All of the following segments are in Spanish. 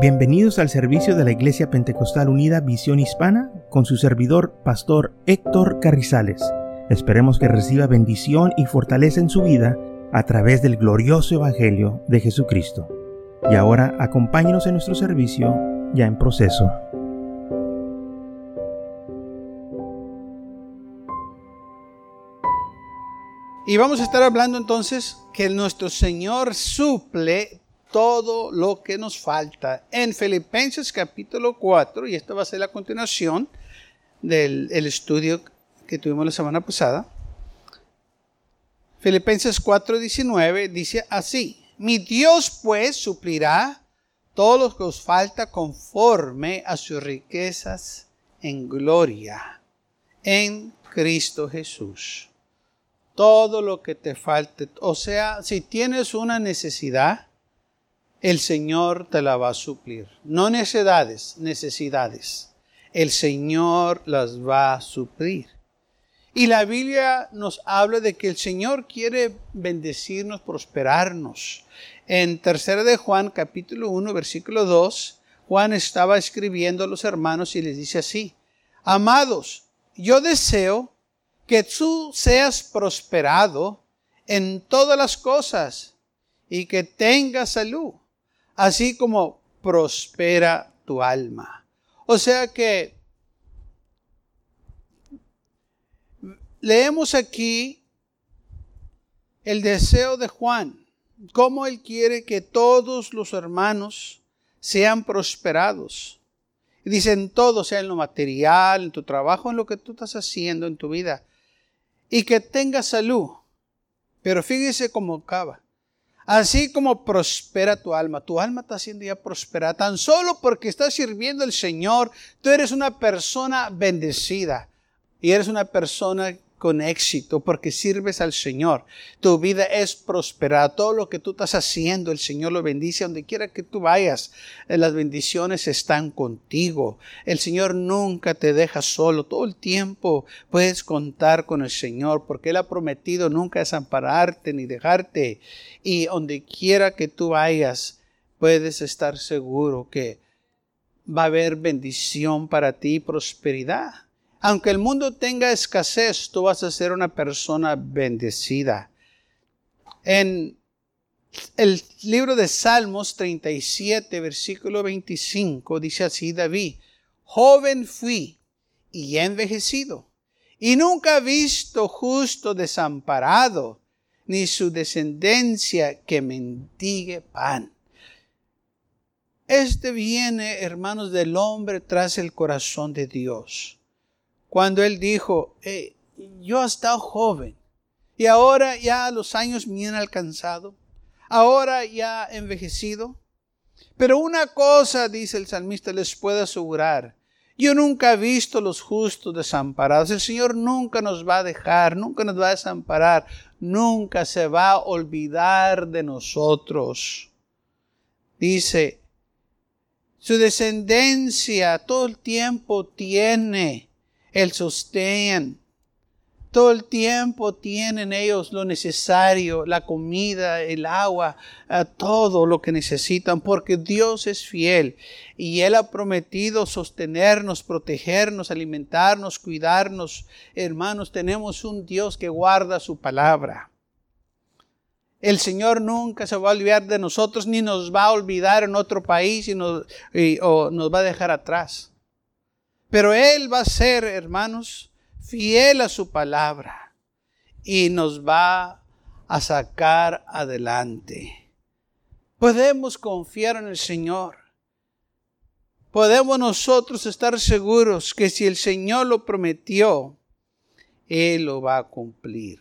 Bienvenidos al servicio de la Iglesia Pentecostal Unida Visión Hispana con su servidor, Pastor Héctor Carrizales. Esperemos que reciba bendición y fortaleza en su vida a través del glorioso Evangelio de Jesucristo. Y ahora acompáñenos en nuestro servicio ya en proceso. Y vamos a estar hablando entonces que nuestro Señor suple todo lo que nos falta. En Filipenses capítulo 4, y esto va a ser la continuación del estudio que tuvimos la semana pasada. Filipenses 4:19 dice así, mi Dios pues suplirá todo lo que os falta conforme a sus riquezas en gloria en Cristo Jesús. Todo lo que te falte, o sea, si tienes una necesidad, el Señor te la va a suplir. No necesidades, necesidades. El Señor las va a suplir. Y la Biblia nos habla de que el Señor quiere bendecirnos, prosperarnos. En 3 de Juan capítulo 1 versículo 2, Juan estaba escribiendo a los hermanos y les dice así, Amados, yo deseo que tú seas prosperado en todas las cosas y que tengas salud así como prospera tu alma. O sea que leemos aquí el deseo de Juan, cómo él quiere que todos los hermanos sean prosperados. Dicen todo, sea en lo material, en tu trabajo, en lo que tú estás haciendo en tu vida. Y que tengas salud. Pero fíjese cómo acaba. Así como prospera tu alma, tu alma está siendo ya prosperada. Tan solo porque estás sirviendo al Señor, tú eres una persona bendecida y eres una persona con éxito porque sirves al Señor. Tu vida es prosperada. Todo lo que tú estás haciendo, el Señor lo bendice donde quiera que tú vayas. Eh, las bendiciones están contigo. El Señor nunca te deja solo. Todo el tiempo puedes contar con el Señor porque Él ha prometido nunca desampararte ni dejarte. Y donde quiera que tú vayas, puedes estar seguro que va a haber bendición para ti y prosperidad. Aunque el mundo tenga escasez, tú vas a ser una persona bendecida. En el libro de Salmos 37, versículo 25, dice así David, joven fui y envejecido, y nunca he visto justo desamparado, ni su descendencia que mendigue pan. Este viene, hermanos, del hombre tras el corazón de Dios cuando él dijo, yo he estado joven y ahora ya los años me han alcanzado, ahora ya he envejecido. Pero una cosa, dice el salmista, les puedo asegurar, yo nunca he visto los justos desamparados. El Señor nunca nos va a dejar, nunca nos va a desamparar, nunca se va a olvidar de nosotros. Dice, su descendencia todo el tiempo tiene el sostén. Todo el tiempo tienen ellos lo necesario, la comida, el agua, eh, todo lo que necesitan, porque Dios es fiel y Él ha prometido sostenernos, protegernos, alimentarnos, cuidarnos. Hermanos, tenemos un Dios que guarda su palabra. El Señor nunca se va a olvidar de nosotros, ni nos va a olvidar en otro país y o nos va a dejar atrás. Pero Él va a ser, hermanos, fiel a su palabra y nos va a sacar adelante. Podemos confiar en el Señor. Podemos nosotros estar seguros que si el Señor lo prometió, Él lo va a cumplir.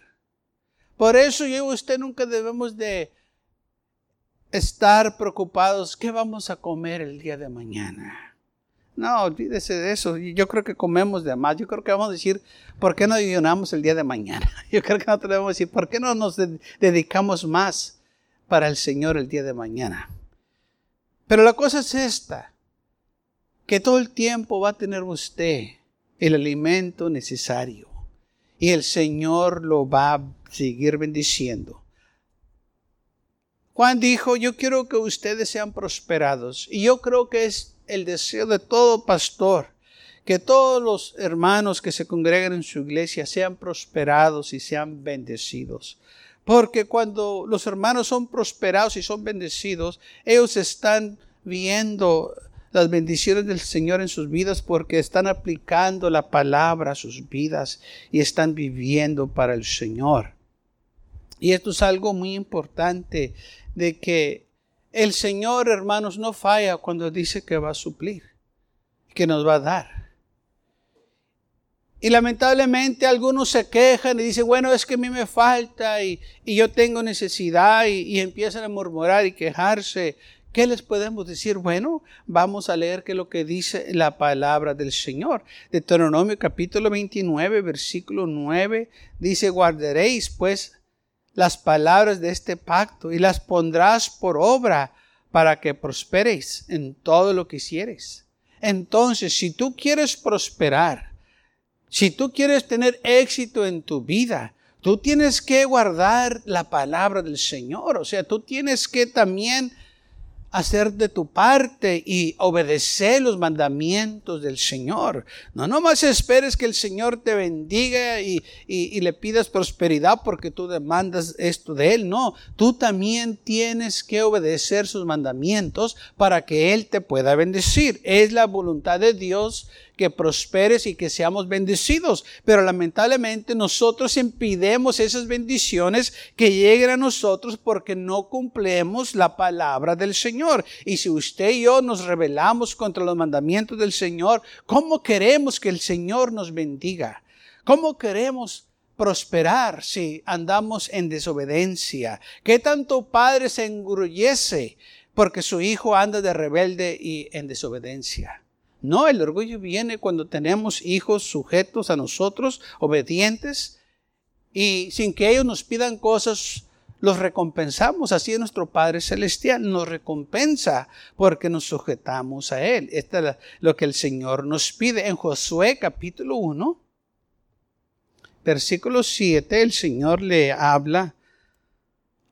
Por eso yo y usted nunca debemos de estar preocupados, ¿qué vamos a comer el día de mañana? No, olvídese de eso. Yo creo que comemos de más. Yo creo que vamos a decir, ¿por qué no ayunamos el día de mañana? Yo creo que no debemos decir, ¿por qué no nos dedicamos más para el Señor el día de mañana? Pero la cosa es esta, que todo el tiempo va a tener usted el alimento necesario y el Señor lo va a seguir bendiciendo. Juan dijo, yo quiero que ustedes sean prosperados. Y yo creo que es el deseo de todo pastor, que todos los hermanos que se congregan en su iglesia sean prosperados y sean bendecidos. Porque cuando los hermanos son prosperados y son bendecidos, ellos están viendo las bendiciones del Señor en sus vidas porque están aplicando la palabra a sus vidas y están viviendo para el Señor. Y esto es algo muy importante de que el Señor, hermanos, no falla cuando dice que va a suplir, que nos va a dar. Y lamentablemente algunos se quejan y dicen, bueno, es que a mí me falta y, yo tengo necesidad y, empiezan a murmurar y quejarse. ¿Qué les podemos decir? Bueno, vamos a leer que lo que dice la palabra del Señor. Deuteronomio capítulo 29, versículo 9, dice, guardaréis pues las palabras de este pacto y las pondrás por obra para que prosperéis en todo lo que hicieres. Entonces, si tú quieres prosperar, si tú quieres tener éxito en tu vida, tú tienes que guardar la palabra del Señor. O sea, tú tienes que también hacer de tu parte y obedecer los mandamientos del Señor. No nomás esperes que el Señor te bendiga y, y, le pidas prosperidad porque tú demandas esto de Él. No, tú también tienes que obedecer sus mandamientos para que Él te pueda bendecir. Es la voluntad de Dios que prosperes y que seamos bendecidos. Pero lamentablemente nosotros impidemos esas bendiciones que lleguen a nosotros porque no cumplimos la palabra del Señor. Y si usted y yo nos rebelamos contra los mandamientos del Señor, ¿cómo queremos que el Señor nos bendiga? ¿Cómo queremos prosperar si andamos en desobediencia? ¿Qué tanto padre se engurrullece porque su hijo anda de rebelde y en desobediencia? No, el orgullo viene cuando tenemos hijos sujetos a nosotros, obedientes, y sin que ellos nos pidan cosas, los recompensamos. Así es nuestro Padre Celestial, nos recompensa porque nos sujetamos a Él. Esto es lo que el Señor nos pide en Josué capítulo 1. Versículo 7, el Señor le habla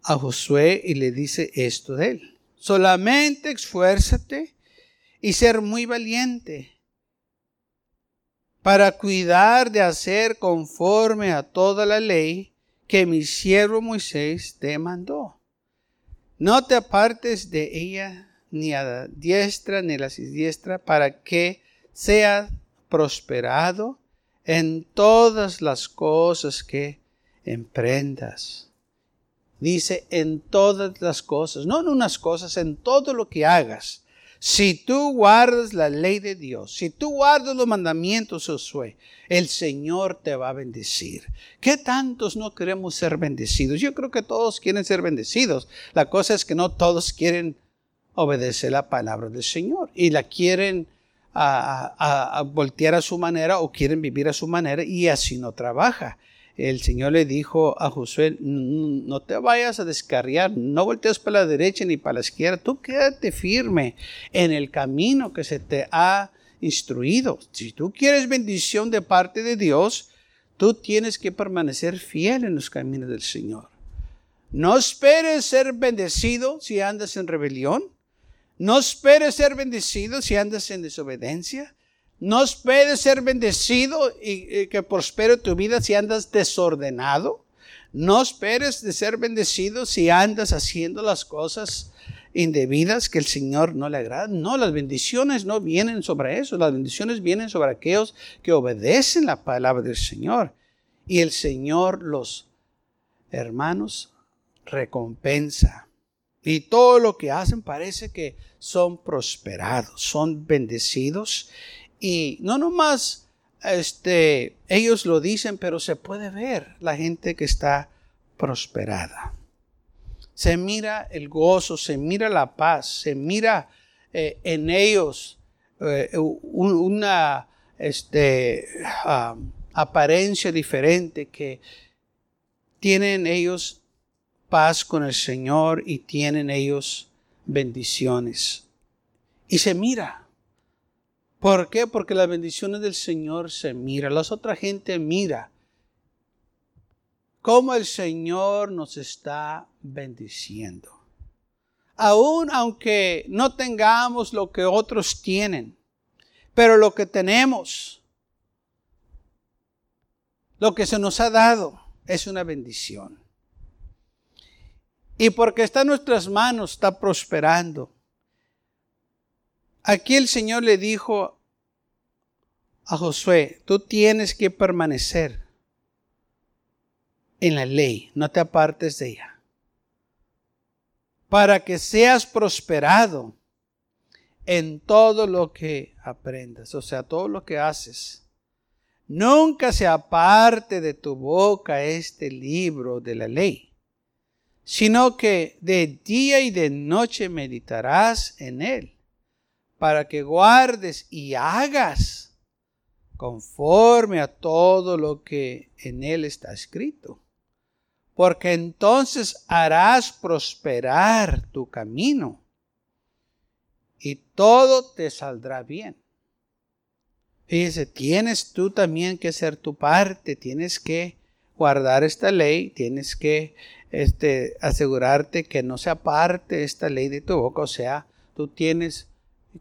a Josué y le dice esto de él. Solamente esfuérzate y ser muy valiente para cuidar de hacer conforme a toda la ley que mi siervo Moisés te mandó. No te apartes de ella ni a la diestra ni a la siniestra para que seas prosperado en todas las cosas que emprendas. Dice en todas las cosas, no en unas cosas, en todo lo que hagas si tú guardas la ley de Dios, si tú guardas los mandamientos, Josué, el Señor te va a bendecir. ¿Qué tantos no queremos ser bendecidos? Yo creo que todos quieren ser bendecidos. La cosa es que no todos quieren obedecer la palabra del Señor y la quieren a, voltear a su manera o quieren vivir a su manera y así no trabaja el Señor le dijo a Josué, no te vayas a descarriar, no voltees para la derecha ni para la izquierda, tú quédate firme en el camino que se te ha instruido. Si tú quieres bendición de parte de Dios, tú tienes que permanecer fiel en los caminos del Señor. No esperes ser bendecido si andas en rebelión. No esperes ser bendecido si andas en desobediencia. No esperes ser bendecido y, que prospere tu vida si andas desordenado. No esperes de ser bendecido si andas haciendo las cosas indebidas que el Señor no le agrada. No, las bendiciones no vienen sobre eso. Las bendiciones vienen sobre aquellos que obedecen la palabra del Señor. Y el Señor los hermanos recompensa. Y todo lo que hacen parece que son prosperados, son bendecidos y no nomás este, ellos lo dicen, pero se puede ver la gente que está prosperada. Se mira el gozo, se mira la paz, se mira eh, en ellos eh, una este, apariencia diferente que tienen ellos paz con el Señor y tienen ellos bendiciones. Y se mira, ¿Por qué? Porque las bendiciones del Señor se mira, la otra gente mira cómo el Señor nos está bendiciendo. aun aunque no tengamos lo que otros tienen, pero lo que tenemos, lo que se nos ha dado, es una bendición. Y porque está en nuestras manos, está prosperando. Aquí el Señor le dijo a Josué, tú tienes que permanecer en la ley, no te apartes de ella, para que seas prosperado en todo lo que aprendas, o sea, todo lo que haces. Nunca se aparte de tu boca este libro de la ley, sino que de día y de noche meditarás en él, para que guardes y hagas conforme a todo lo que en él está escrito. Porque entonces harás prosperar tu camino y todo te saldrá bien. Fíjese, tienes tú también que hacer tu parte, tienes que guardar esta ley, tienes que este, asegurarte que no se aparte esta ley de tu boca, o sea, tú tienes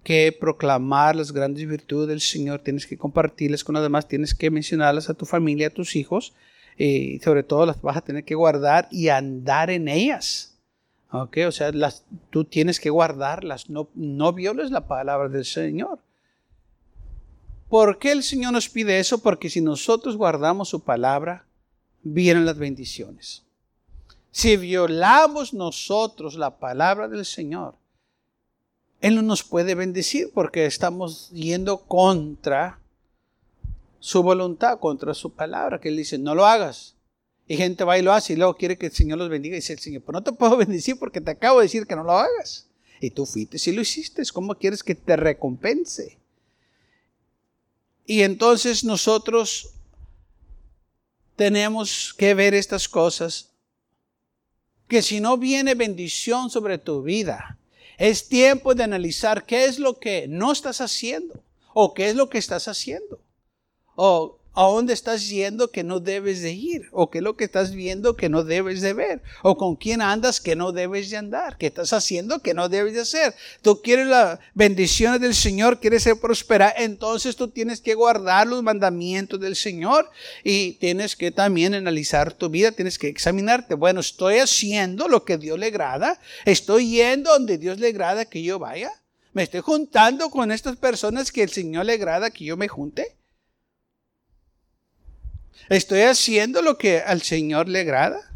que proclamar las grandes virtudes del Señor, tienes que compartirlas con los demás, tienes que mencionarlas a tu familia, a tus hijos, y sobre todo las vas a tener que guardar y andar en ellas. ¿Ok? O sea, las, tú tienes que guardarlas, no, no violes la palabra del Señor. ¿Por qué el Señor nos pide eso? Porque si nosotros guardamos su palabra, vienen las bendiciones. Si violamos nosotros la palabra del Señor, él no nos puede bendecir porque estamos yendo contra su voluntad, contra su palabra, que Él dice, no lo hagas. Y gente va y lo hace y luego quiere que el Señor los bendiga. Y dice el Señor, pero no te puedo bendecir porque te acabo de decir que no lo hagas. Y tú fuiste y lo hiciste. ¿Cómo quieres que te recompense? Y entonces nosotros tenemos que ver estas cosas. Que si no viene bendición sobre tu vida, es tiempo de analizar qué es lo que no estás haciendo o qué es lo que estás haciendo. O a dónde estás yendo que no debes de ir, o qué es lo que estás viendo que no debes de ver, o con quién andas que no debes de andar, qué estás haciendo que no debes de hacer. Tú quieres las bendiciones del Señor, quieres ser próspera, entonces tú tienes que guardar los mandamientos del Señor y tienes que también analizar tu vida, tienes que examinarte. Bueno, estoy haciendo lo que Dios le agrada, estoy yendo donde Dios le agrada que yo vaya, me estoy juntando con estas personas que el Señor le agrada que yo me junte. ¿Estoy haciendo lo que al Señor le agrada?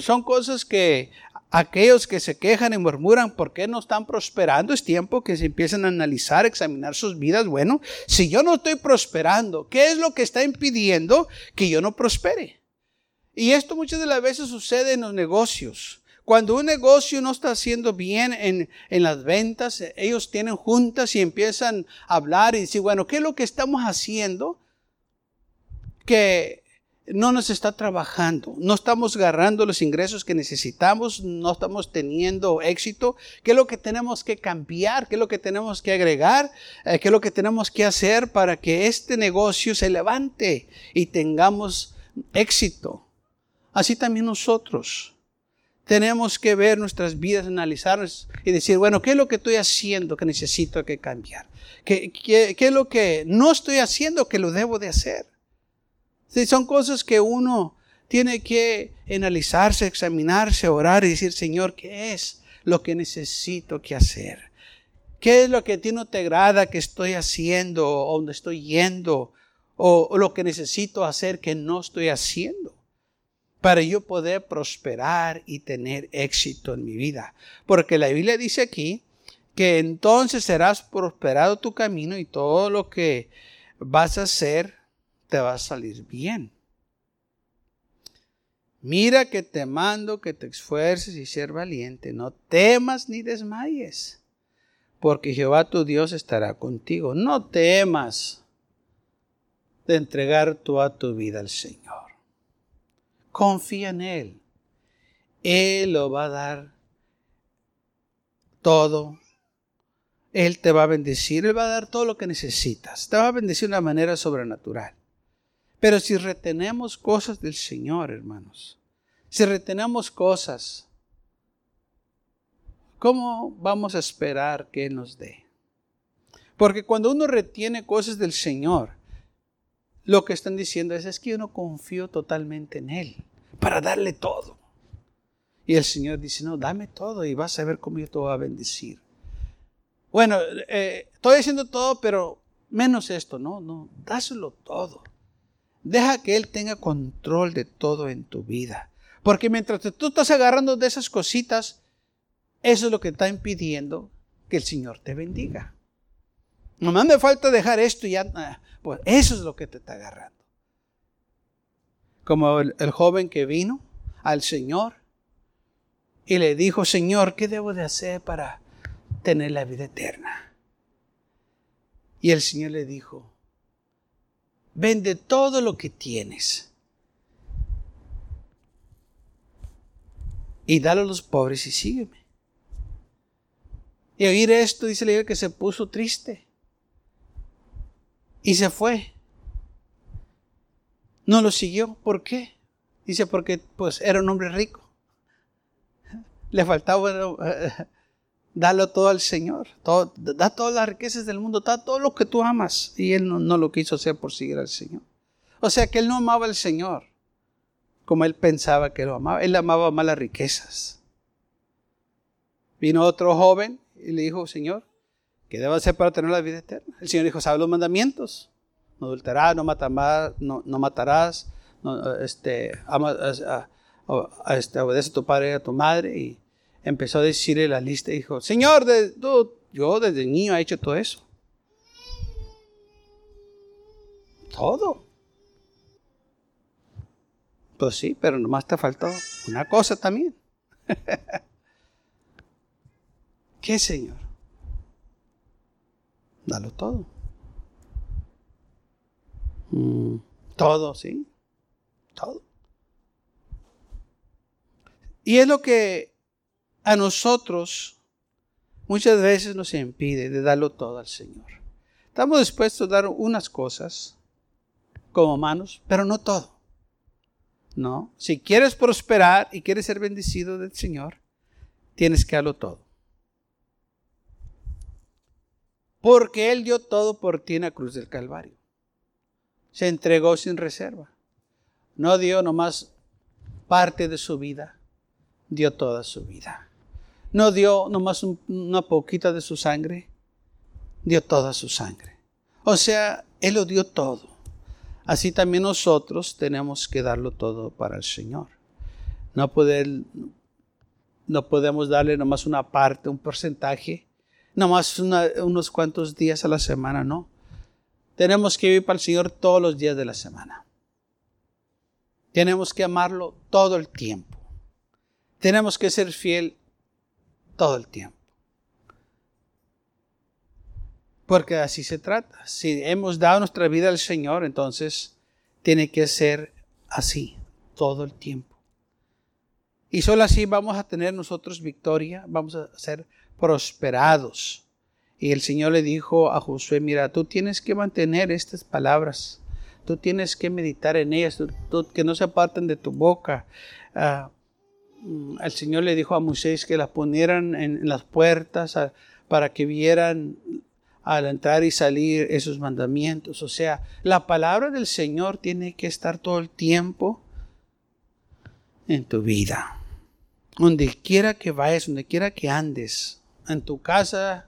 son cosas que aquellos que se quejan y murmuran por qué no están prosperando, es tiempo que se empiecen a analizar, examinar sus vidas. Bueno, si yo no estoy prosperando, ¿qué es lo que está impidiendo que yo no prospere? Y esto muchas de las veces sucede en los negocios. Cuando un negocio no está haciendo bien en, en, las ventas, ellos tienen juntas y empiezan a hablar y decir, bueno, ¿qué es lo que estamos haciendo que no nos está trabajando, no estamos agarrando los ingresos que necesitamos, no estamos teniendo éxito. ¿Qué es lo que tenemos que cambiar? ¿Qué es lo que tenemos que agregar? Eh, ¿Qué es lo que tenemos que hacer para que este negocio se levante y tengamos éxito? Así también nosotros tenemos que ver nuestras vidas, analizarlas y decir, bueno, ¿qué es lo que estoy haciendo que necesito que cambiar? ¿Qué, qué, es lo que no estoy haciendo que lo debo de hacer? Sí, son cosas que uno tiene que analizarse, examinarse, orar y decir, Señor, ¿qué es lo que necesito que hacer? ¿Qué es lo que a ti no te agrada que estoy haciendo o donde estoy yendo? O, o lo que necesito hacer que no estoy haciendo para yo poder prosperar y tener éxito en mi vida. Porque la Biblia dice aquí que entonces serás prosperado tu camino y todo lo que vas a hacer te va a salir bien. Mira que te mando que te esfuerces y ser valiente, no temas ni desmayes, porque Jehová tu Dios estará contigo. No temas de entregar toda tu vida al Señor. Confía en Él. Él lo va a dar todo él te va a bendecir, Él va a dar todo lo que necesitas. Te va a bendecir de una manera sobrenatural. Pero si retenemos cosas del Señor, hermanos, si retenemos cosas ¿cómo vamos a esperar que Él nos dé? Porque cuando uno retiene cosas del Señor, lo que están diciendo es, es que yo no confío totalmente en Él para darle todo. Y el Señor dice, no, dame todo y vas a ver cómo yo te voy a bendecir. Bueno, eh, estoy haciendo todo, pero menos esto, no, no, dáselo todo. Deja que Él tenga control de todo en tu vida. Porque mientras tú estás agarrando de esas cositas, eso es lo que está impidiendo que el Señor te bendiga. Nomás me falta dejar esto y ya, ah, pues eso es lo que te está agarrando. Como el, el joven que vino al Señor y le dijo, Señor, ¿qué debo de hacer para tener la vida eterna? Y el Señor le dijo, vende todo lo que tienes y dalo a los pobres y sígueme. Y oír esto, dice la que se puso triste y se fue. No lo siguió. ¿Por qué? Dice porque pues era un hombre rico. Le faltaba darlo todo al Señor. Todo, da todas las riquezas del mundo, da todo lo que tú amas. Y él no, lo quiso hacer por seguir al Señor. O sea que él no amaba al Señor como él pensaba que lo amaba. Él amaba más las riquezas. Vino otro joven y le dijo, Señor, ¿qué debo hacer para tener la vida eterna? El Señor dijo, sabe los mandamientos. No adulterarás, no matarás, no, no matarás, este, ama, este, obedece a tu padre y a tu madre. Empezó a decirle la lista y dijo, Señor, yo desde niño he hecho todo eso. Todo. Pues sí, pero nomás te faltó una cosa también. ¿Qué, Señor? Dalo todo. Mm, todo, sí. Todo. Y es lo que a nosotros muchas veces nos impide de darlo todo al Señor. Estamos dispuestos a dar unas cosas como manos, pero no todo. No, si quieres prosperar y quieres ser bendecido del Señor, tienes que darlo todo. Porque Él dio todo por ti en la cruz del Calvario. Se entregó sin reserva. No dio nomás parte de su vida, dio toda su vida. No dio nomás una poquita de su sangre, dio toda su sangre. O sea, Él lo dio todo. Así también nosotros tenemos que darlo todo para el Señor. No, poder, no podemos darle nomás una parte, un porcentaje, nomás unos cuantos días a la semana, no. Tenemos que vivir para el Señor todos los días de la semana. Tenemos que amarlo todo el tiempo. Tenemos que ser fiel todo el tiempo. Porque así se trata. Si hemos dado nuestra vida al Señor, entonces tiene que ser así todo el tiempo. Y solo así vamos a tener nosotros victoria, vamos a ser prosperados. Y el Señor le dijo a Josué, mira, tú tienes que mantener estas palabras, tú tienes que meditar en ellas, que no se aparten de tu boca. Ah, el Señor le dijo a Moisés que las ponieran en, las puertas para que vieran al entrar y salir esos mandamientos. O sea, la palabra del Señor tiene que estar todo el tiempo en tu vida. Donde quiera que vayas, donde quiera que andes, en tu casa,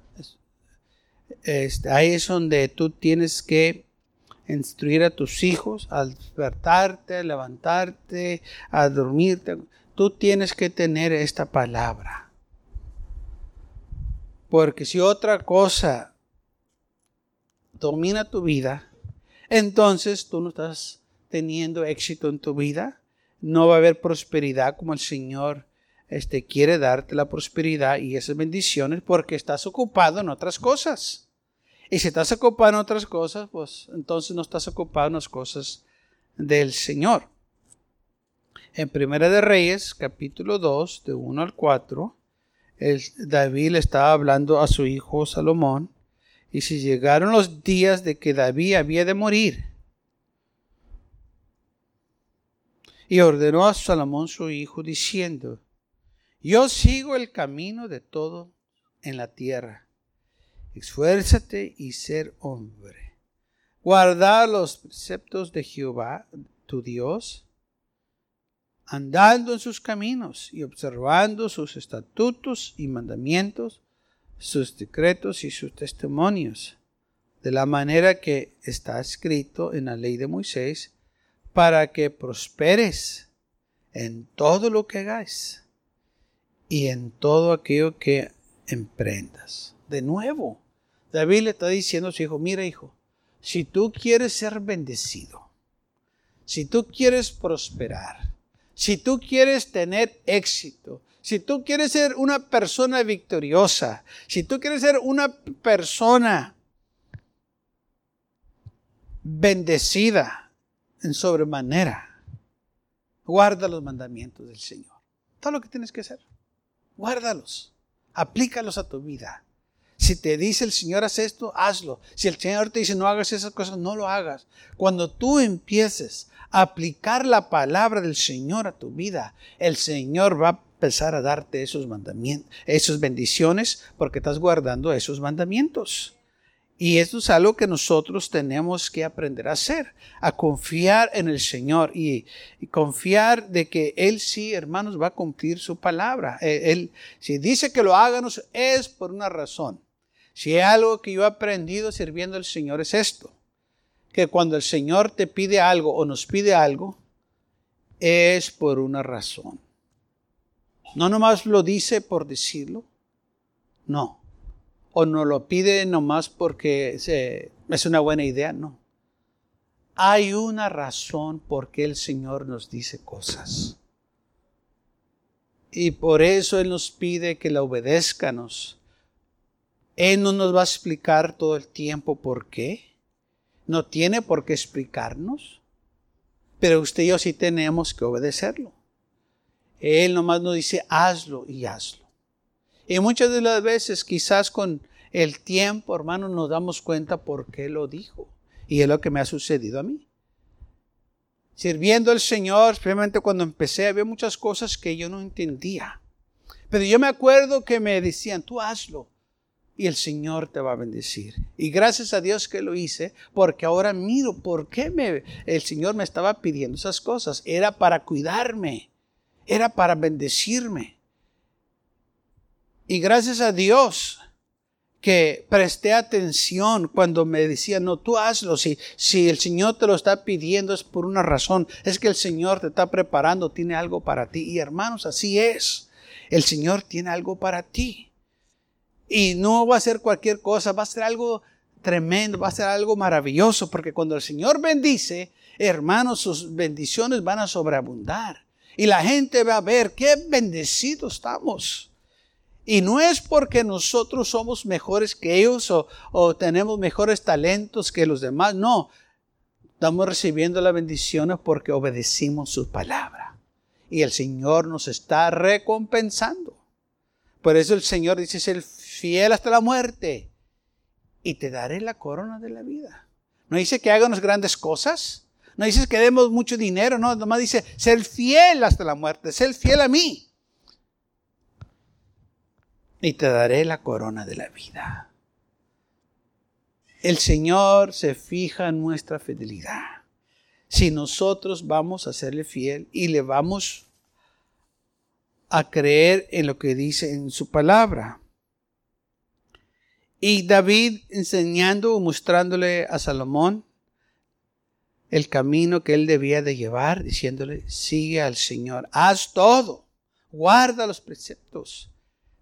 ahí es donde tú tienes que instruir a tus hijos al despertarte, a levantarte, a dormirte. Tú tienes que tener esta palabra. Porque si otra cosa domina tu vida, entonces tú no estás teniendo éxito en tu vida. No va a haber prosperidad como el Señor este, quiere darte la prosperidad y esas bendiciones porque estás ocupado en otras cosas. Y si estás ocupado en otras cosas, pues entonces no estás ocupado en las cosas del Señor. En Primera de Reyes, capítulo 2, de 1 al 4, David le estaba hablando a su hijo Salomón y si llegaron los días de que David había de morir, y ordenó a Salomón su hijo diciendo, Yo sigo el camino de todo en la tierra. Esfuérzate y ser hombre. Guardar los preceptos de Jehová, tu Dios, andando en sus caminos y observando sus estatutos y mandamientos, sus decretos y sus testimonios, de la manera que está escrito en la ley de Moisés, para que prosperes en todo lo que hagáis y en todo aquello que emprendas. De nuevo, David le está diciendo a su hijo, mira hijo, si tú quieres ser bendecido, si tú quieres prosperar, si tú quieres tener éxito, si tú quieres ser una persona victoriosa, si tú quieres ser una persona bendecida en sobremanera, guarda los mandamientos del Señor. Todo lo que tienes que hacer, guárdalos, aplícalos a tu vida. Si te dice el Señor haz esto, hazlo. Si el Señor te dice no hagas esas cosas, no lo hagas. Cuando tú empieces aplicar la palabra del Señor a tu vida, el Señor va a empezar a darte esos mandamientos, esas bendiciones, porque estás guardando esos mandamientos. Y esto es algo que nosotros tenemos que aprender a hacer, a confiar en el Señor y, confiar de que Él sí, hermanos, va a cumplir su palabra. Eh, él, si dice que lo háganos es por una razón. Si hay algo que yo he aprendido sirviendo al Señor es esto, que cuando el Señor te pide algo o nos pide algo, es por una razón. No nomás lo dice por decirlo, no o no lo pide nomás porque es una buena idea, no. Hay una razón por qué el Señor nos dice cosas. Y por eso Él nos pide que la obedezcanos. Él no nos va a explicar todo el tiempo por qué. No tiene por qué explicarnos. Pero usted y yo sí tenemos que obedecerlo. Él nomás nos dice, hazlo y hazlo. Y muchas de las veces, quizás con el tiempo, hermano, nos damos cuenta por qué lo dijo. Y es lo que me ha sucedido a mí. Sirviendo al Señor, especialmente cuando empecé, había muchas cosas que yo no entendía. Pero yo me acuerdo que me decían, tú hazlo y el Señor te va a bendecir. Y gracias a Dios que lo hice, porque ahora miro por qué me, el Señor me estaba pidiendo esas cosas. Era para cuidarme, era para bendecirme. Y gracias a Dios que presté atención cuando me decía, no, tú hazlo. Si, si el Señor te lo está pidiendo es por una razón. Es que el Señor te está preparando, tiene algo para ti. Y hermanos, así es. El Señor tiene algo para ti. Y no va a ser cualquier cosa, va a ser algo tremendo, va a ser algo maravilloso, porque cuando el Señor bendice, hermanos, sus bendiciones van a sobreabundar. Y la gente va a ver qué bendecidos estamos. Y no es porque nosotros somos mejores que ellos o, tenemos mejores talentos que los demás, no. Estamos recibiendo las bendiciones porque obedecimos su palabra. Y el Señor nos está recompensando. Por eso el Señor dice, ser fiel hasta la muerte y te daré la corona de la vida. No dice que hagan grandes cosas. No dice que demos mucho dinero. No, nomás dice ser fiel hasta la muerte. Ser fiel a mí y te daré la corona de la vida. El Señor se fija en nuestra fidelidad. Si nosotros vamos a serle fiel y le vamos a creer en lo que dice en su palabra. Y David enseñando o mostrándole a Salomón el camino que él debía de llevar, diciéndole, sigue al Señor, haz todo, guarda los preceptos,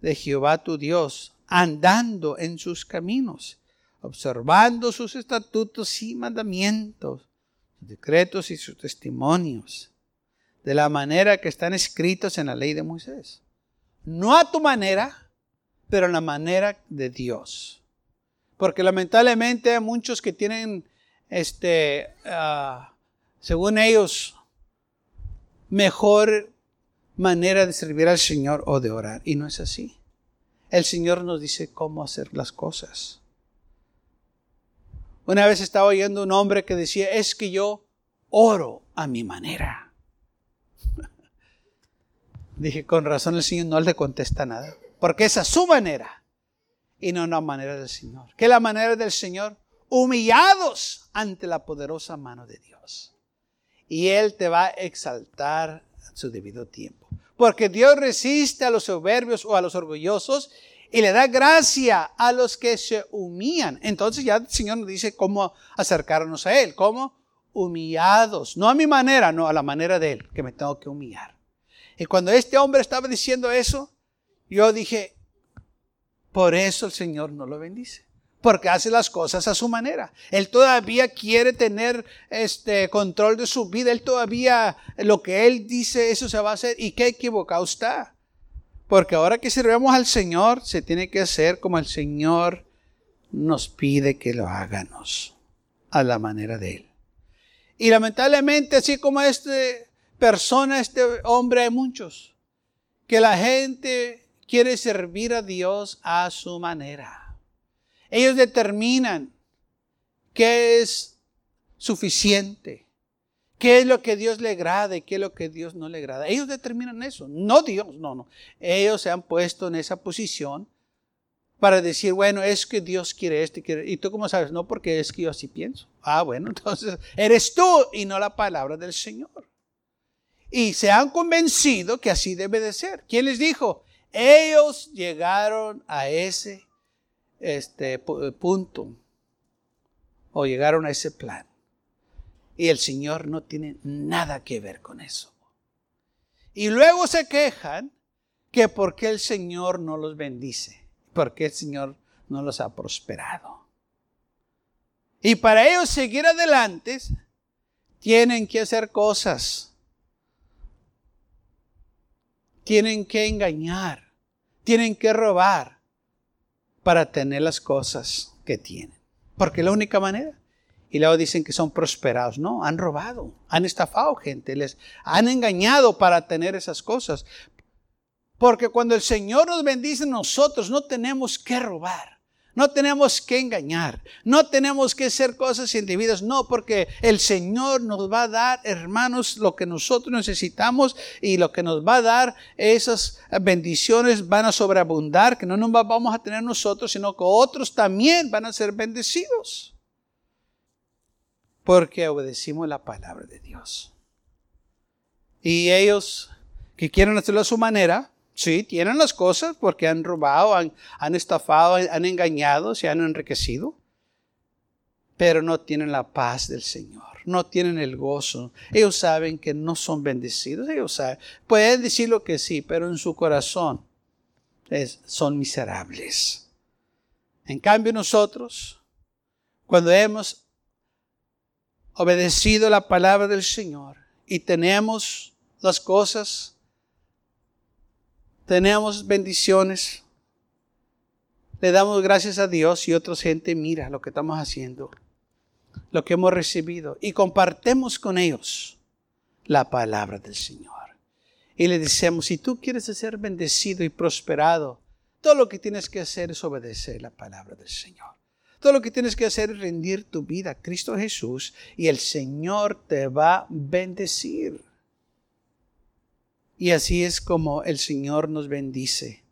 de Jehová tu Dios, andando en sus caminos, observando sus estatutos y mandamientos, sus decretos y sus testimonios, de la manera que están escritos en la ley de Moisés. No a tu manera, pero en la manera de Dios. Porque lamentablemente hay muchos que tienen, este, ah, según ellos, mejor manera de servir al Señor o de orar. Y no es así. El Señor nos dice cómo hacer las cosas. Una vez estaba oyendo un hombre que decía, es que yo oro a mi manera. Dije, con razón el Señor no le contesta nada. Porque esa es su manera y no la manera del Señor. ¿Qué es la manera del Señor? Humillados ante la poderosa mano de Dios. Y Él te va a exaltar a su debido tiempo. Porque Dios resiste a los soberbios o a los orgullosos y le da gracia a los que se humillan. Entonces ya el Señor nos dice cómo acercarnos a Él. ¿Cómo? Humillados. No a mi manera, no a la manera de Él, que me tengo que humillar. Y cuando este hombre estaba diciendo eso, yo dije, por eso el Señor no lo bendice. Porque hace las cosas a su manera. Él todavía quiere tener este control de su vida. Él todavía, lo que Él dice, eso se va a hacer. ¿Y qué equivocado está? Porque ahora que sirvemos al Señor, se tiene que hacer como el Señor nos pide que lo hagamos. A la manera de Él. Y lamentablemente, así como esta persona, este hombre, hay muchos. Que la gente quiere servir a Dios a su manera. Ellos determinan qué es suficiente, qué es lo que Dios le agrada y qué es lo que Dios no le agrada. Ellos determinan eso, no Dios, no, no. Ellos se han puesto en esa posición para decir, bueno, es que Dios quiere esto y quiere. ¿Y tú cómo sabes? No, porque es que yo así pienso. Ah, bueno, entonces eres tú y no la palabra del Señor. Y se han convencido que así debe de ser. ¿Quién les dijo? Ellos llegaron a ese este, punto o llegaron a ese plan. Y el Señor no tiene nada que ver con eso. Y luego se quejan que por qué el Señor no los bendice, porque el Señor no los ha prosperado. Y para ellos seguir adelante, tienen que hacer cosas tienen que engañar, tienen que robar para tener las cosas que tienen. Porque es la única manera. Y luego dicen que son prosperados. No, han robado, han estafado gente, les han engañado para tener esas cosas. Porque cuando el Señor nos bendice, nosotros no tenemos que robar. No tenemos que engañar, no tenemos que hacer cosas indebidas, no, porque el Señor nos va a dar, hermanos, lo que nosotros necesitamos y lo que nos va a dar, esas bendiciones van a sobreabundar, que no nos vamos a tener nosotros, sino que otros también van a ser bendecidos. Porque obedecimos la palabra de Dios. Y ellos que quieren hacerlo a su manera, Sí, tienen las cosas porque han robado, han, estafado, han engañado, se han enriquecido, pero no tienen la paz del Señor, no tienen el gozo. Ellos saben que no son bendecidos, ellos saben. Pueden decir lo que sí, pero en su corazón son miserables. En cambio nosotros, cuando hemos obedecido la palabra del Señor y tenemos las cosas tenemos bendiciones, le damos gracias a Dios y otra gente mira lo que estamos haciendo, lo que hemos recibido y compartemos con ellos la palabra del Señor. Y le decimos, si tú quieres ser bendecido y prosperado, todo lo que tienes que hacer es obedecer la palabra del Señor. Todo lo que tienes que hacer es rendir tu vida a Cristo Jesús y el Señor te va a bendecir. Y así es como el Señor nos bendice.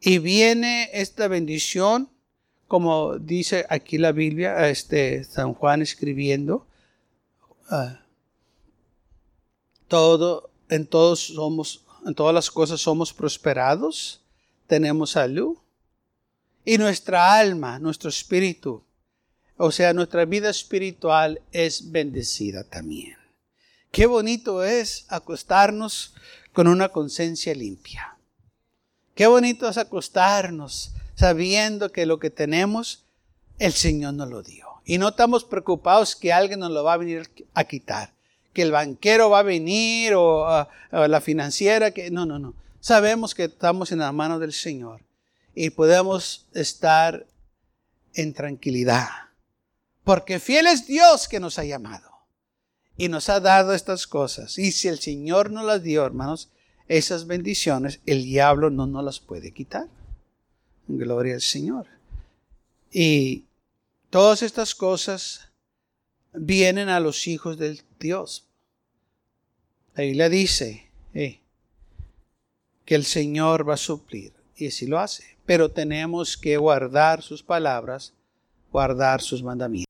Y viene esta bendición, como dice aquí la Biblia, este San Juan escribiendo, ah, todo, en todos somos, en todas las cosas somos prosperados, tenemos salud. Y nuestra alma, nuestro espíritu, o sea, nuestra vida espiritual es bendecida también. Qué bonito es acostarnos con una conciencia limpia. Qué bonito es acostarnos sabiendo que lo que tenemos, el Señor nos lo dio. Y no estamos preocupados que alguien nos lo va a venir a quitar. Que el banquero va a venir o, la financiera. Que, no, no, no. Sabemos que estamos en las manos del Señor. Y podemos estar en tranquilidad. Porque fiel es Dios que nos ha llamado y nos ha dado estas cosas. Y si el Señor nos las dio, hermanos, esas bendiciones, el diablo no nos las puede quitar. Gloria al Señor. Y todas estas cosas vienen a los hijos del Dios. La Biblia dice, que el Señor va a suplir. Y así lo hace. Pero tenemos que guardar sus palabras, guardar sus mandamientos.